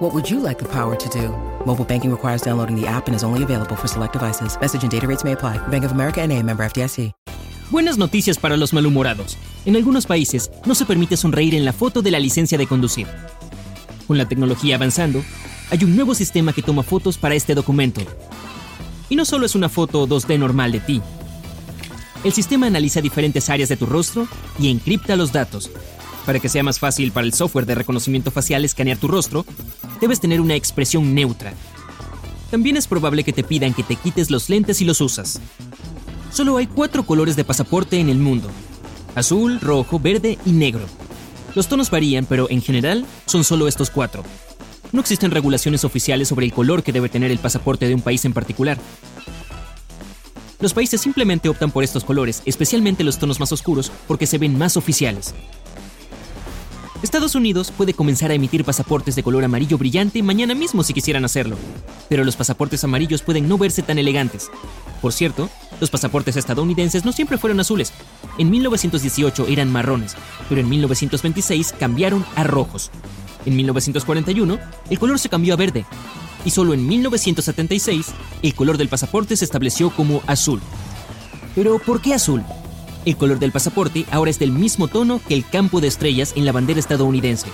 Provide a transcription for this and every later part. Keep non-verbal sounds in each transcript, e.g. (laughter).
What would you like the power to do? Mobile banking requires downloading the app and is only available for select devices. Message and data rates may apply. Bank of America and a member FDIC. Buenas noticias para los malhumorados. En algunos países no se permite sonreír en la foto de la licencia de conducir. Con la tecnología avanzando, hay un nuevo sistema que toma fotos para este documento. Y no solo es una foto 2D normal de ti. El sistema analiza diferentes áreas de tu rostro y encripta los datos. Para que sea más fácil para el software de reconocimiento facial escanear tu rostro, debes tener una expresión neutra. También es probable que te pidan que te quites los lentes y los usas. Solo hay cuatro colores de pasaporte en el mundo. Azul, rojo, verde y negro. Los tonos varían, pero en general son solo estos cuatro. No existen regulaciones oficiales sobre el color que debe tener el pasaporte de un país en particular. Los países simplemente optan por estos colores, especialmente los tonos más oscuros, porque se ven más oficiales. Estados Unidos puede comenzar a emitir pasaportes de color amarillo brillante mañana mismo si quisieran hacerlo, pero los pasaportes amarillos pueden no verse tan elegantes. Por cierto, los pasaportes estadounidenses no siempre fueron azules. En 1918 eran marrones, pero en 1926 cambiaron a rojos. En 1941, el color se cambió a verde. Y solo en 1976, el color del pasaporte se estableció como azul. Pero, ¿por qué azul? El color del pasaporte ahora es del mismo tono que el campo de estrellas en la bandera estadounidense.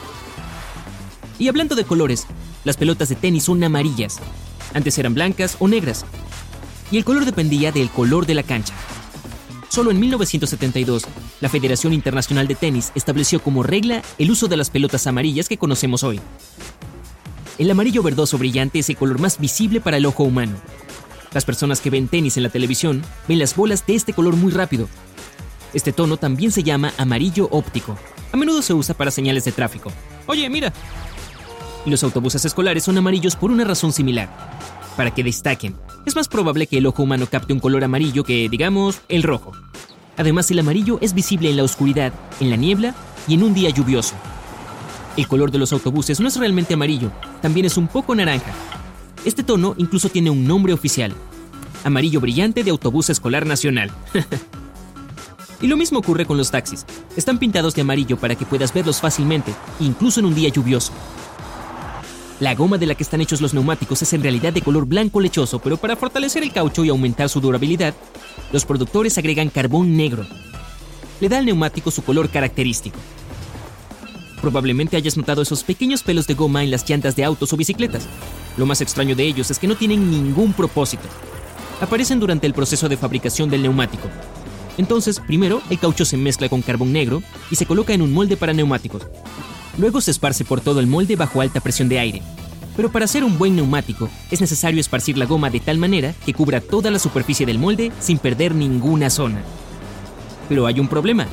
Y hablando de colores, las pelotas de tenis son amarillas. Antes eran blancas o negras. Y el color dependía del color de la cancha. Solo en 1972, la Federación Internacional de Tenis estableció como regla el uso de las pelotas amarillas que conocemos hoy. El amarillo verdoso brillante es el color más visible para el ojo humano. Las personas que ven tenis en la televisión ven las bolas de este color muy rápido, este tono también se llama amarillo óptico. A menudo se usa para señales de tráfico. Oye, mira. Los autobuses escolares son amarillos por una razón similar. Para que destaquen. Es más probable que el ojo humano capte un color amarillo que, digamos, el rojo. Además, el amarillo es visible en la oscuridad, en la niebla y en un día lluvioso. El color de los autobuses no es realmente amarillo, también es un poco naranja. Este tono incluso tiene un nombre oficial. Amarillo brillante de autobús escolar nacional. (laughs) Y lo mismo ocurre con los taxis. Están pintados de amarillo para que puedas verlos fácilmente, incluso en un día lluvioso. La goma de la que están hechos los neumáticos es en realidad de color blanco lechoso, pero para fortalecer el caucho y aumentar su durabilidad, los productores agregan carbón negro. Le da al neumático su color característico. Probablemente hayas notado esos pequeños pelos de goma en las llantas de autos o bicicletas. Lo más extraño de ellos es que no tienen ningún propósito. Aparecen durante el proceso de fabricación del neumático, entonces, primero, el caucho se mezcla con carbón negro y se coloca en un molde para neumáticos. Luego se esparce por todo el molde bajo alta presión de aire. Pero para hacer un buen neumático es necesario esparcir la goma de tal manera que cubra toda la superficie del molde sin perder ninguna zona. Pero hay un problema.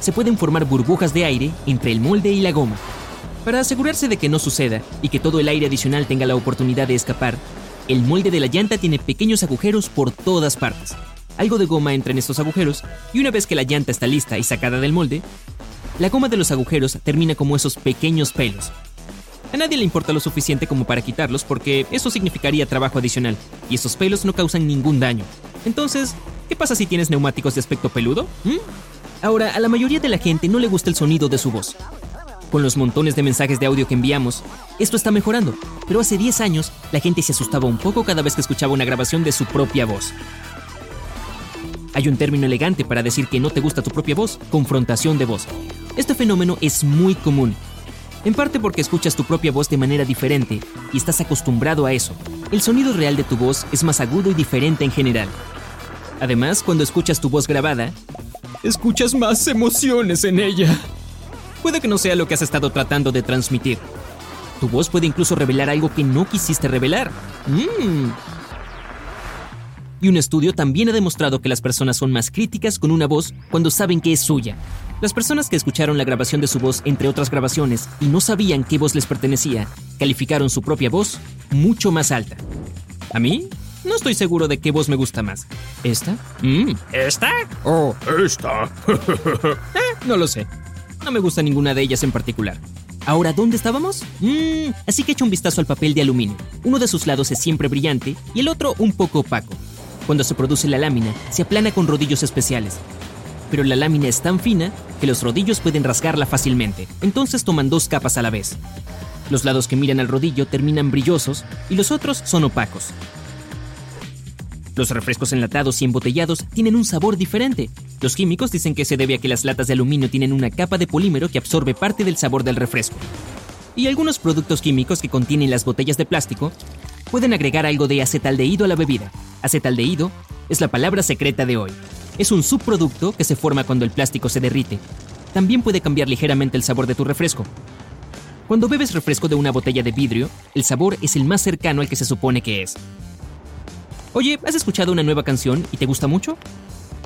Se pueden formar burbujas de aire entre el molde y la goma. Para asegurarse de que no suceda y que todo el aire adicional tenga la oportunidad de escapar, el molde de la llanta tiene pequeños agujeros por todas partes algo de goma entra en estos agujeros y una vez que la llanta está lista y sacada del molde, la goma de los agujeros termina como esos pequeños pelos. A nadie le importa lo suficiente como para quitarlos porque eso significaría trabajo adicional y esos pelos no causan ningún daño. Entonces, ¿qué pasa si tienes neumáticos de aspecto peludo? ¿Mm? Ahora, a la mayoría de la gente no le gusta el sonido de su voz. Con los montones de mensajes de audio que enviamos, esto está mejorando, pero hace 10 años la gente se asustaba un poco cada vez que escuchaba una grabación de su propia voz. Hay un término elegante para decir que no te gusta tu propia voz, confrontación de voz. Este fenómeno es muy común, en parte porque escuchas tu propia voz de manera diferente y estás acostumbrado a eso. El sonido real de tu voz es más agudo y diferente en general. Además, cuando escuchas tu voz grabada, escuchas más emociones en ella. Puede que no sea lo que has estado tratando de transmitir. Tu voz puede incluso revelar algo que no quisiste revelar. Mmm, y un estudio también ha demostrado que las personas son más críticas con una voz cuando saben que es suya. Las personas que escucharon la grabación de su voz entre otras grabaciones y no sabían qué voz les pertenecía, calificaron su propia voz mucho más alta. A mí, no estoy seguro de qué voz me gusta más. ¿Esta? Mm, ¿Esta? Oh, esta. (laughs) Eh, no lo sé. No me gusta ninguna de ellas en particular. Ahora, ¿dónde estábamos? Mm, así que echa un vistazo al papel de aluminio. Uno de sus lados es siempre brillante y el otro un poco opaco. Cuando se produce la lámina, se aplana con rodillos especiales. Pero la lámina es tan fina que los rodillos pueden rasgarla fácilmente, entonces toman dos capas a la vez. Los lados que miran al rodillo terminan brillosos y los otros son opacos. Los refrescos enlatados y embotellados tienen un sabor diferente. Los químicos dicen que se debe a que las latas de aluminio tienen una capa de polímero que absorbe parte del sabor del refresco. Y algunos productos químicos que contienen las botellas de plástico pueden agregar algo de acetaldehído a la bebida. Acetaldehído es la palabra secreta de hoy. Es un subproducto que se forma cuando el plástico se derrite. También puede cambiar ligeramente el sabor de tu refresco. Cuando bebes refresco de una botella de vidrio, el sabor es el más cercano al que se supone que es. Oye, ¿has escuchado una nueva canción y te gusta mucho?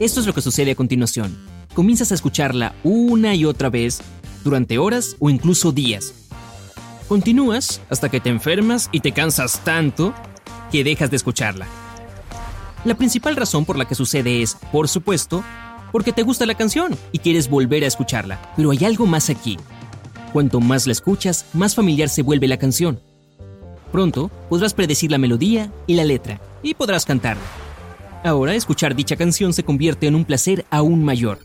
Esto es lo que sucede a continuación. Comienzas a escucharla una y otra vez durante horas o incluso días. Continúas hasta que te enfermas y te cansas tanto que dejas de escucharla. La principal razón por la que sucede es, por supuesto, porque te gusta la canción y quieres volver a escucharla. Pero hay algo más aquí. Cuanto más la escuchas, más familiar se vuelve la canción. Pronto podrás predecir la melodía y la letra, y podrás cantarla. Ahora escuchar dicha canción se convierte en un placer aún mayor.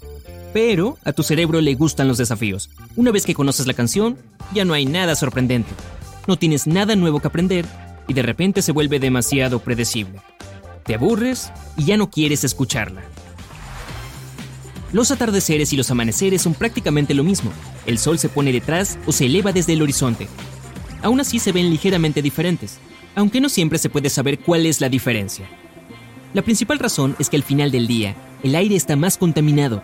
Pero a tu cerebro le gustan los desafíos. Una vez que conoces la canción, ya no hay nada sorprendente. No tienes nada nuevo que aprender y de repente se vuelve demasiado predecible. Te aburres y ya no quieres escucharla. Los atardeceres y los amaneceres son prácticamente lo mismo. El sol se pone detrás o se eleva desde el horizonte. Aún así se ven ligeramente diferentes, aunque no siempre se puede saber cuál es la diferencia. La principal razón es que al final del día, el aire está más contaminado.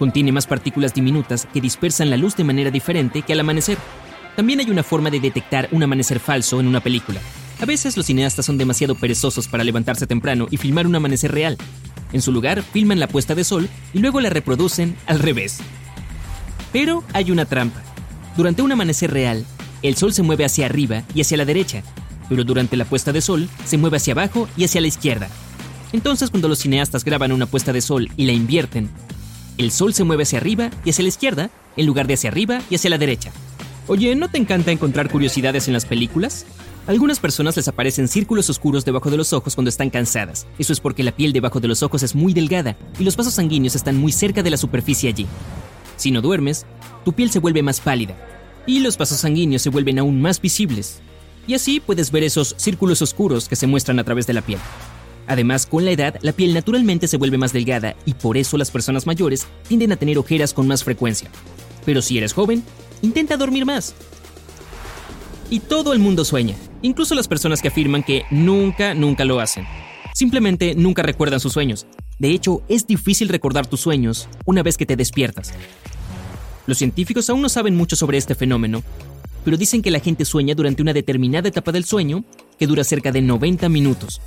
Contiene más partículas diminutas que dispersan la luz de manera diferente que al amanecer. También hay una forma de detectar un amanecer falso en una película. A veces los cineastas son demasiado perezosos para levantarse temprano y filmar un amanecer real, en su lugar, filman la puesta de sol y luego la reproducen al revés. Pero hay una trampa. Durante un amanecer real, el sol se mueve hacia arriba y hacia la derecha, pero durante la puesta de sol se mueve hacia abajo y hacia la izquierda. Entonces cuando los cineastas graban una puesta de sol y la invierten, el sol se mueve hacia arriba y hacia la izquierda, en lugar de hacia arriba y hacia la derecha. Oye, ¿no te encanta encontrar curiosidades en las películas? algunas personas les aparecen círculos oscuros debajo de los ojos cuando están cansadas. Eso es porque la piel debajo de los ojos es muy delgada y los vasos sanguíneos están muy cerca de la superficie allí. Si no duermes, tu piel se vuelve más pálida y los vasos sanguíneos se vuelven aún más visibles. Y así puedes ver esos círculos oscuros que se muestran a través de la piel. Además, con la edad, la piel naturalmente se vuelve más delgada y por eso las personas mayores tienden a tener ojeras con más frecuencia. Pero si eres joven, intenta dormir más. Y todo el mundo sueña incluso las personas que afirman que nunca, nunca lo hacen. Simplemente nunca recuerdan sus sueños. De hecho, es difícil recordar tus sueños una vez que te despiertas. Los científicos aún no saben mucho sobre este fenómeno, pero dicen que la gente sueña durante una determinada etapa del sueño que dura cerca de 90 minutos.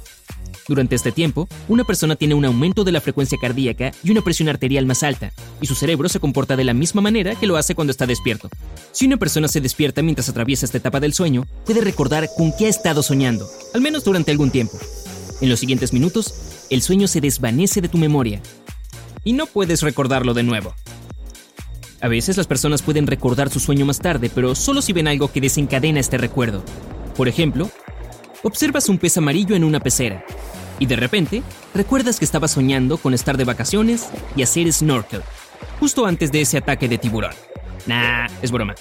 Durante este tiempo, una persona tiene un aumento de la frecuencia cardíaca y una presión arterial más alta, y su cerebro se comporta de la misma manera que lo hace cuando está despierto. Si una persona se despierta mientras atraviesa esta etapa del sueño, puede recordar con qué ha estado soñando, al menos durante algún tiempo. En los siguientes minutos, el sueño se desvanece de tu memoria, y no puedes recordarlo de nuevo. A veces las personas pueden recordar su sueño más tarde, pero solo si ven algo que desencadena este recuerdo. Por ejemplo, observas un pez amarillo en una pecera, y de repente, recuerdas que estabas soñando con estar de vacaciones y hacer snorkel, justo antes de ese ataque de tiburón. Nah, es broma.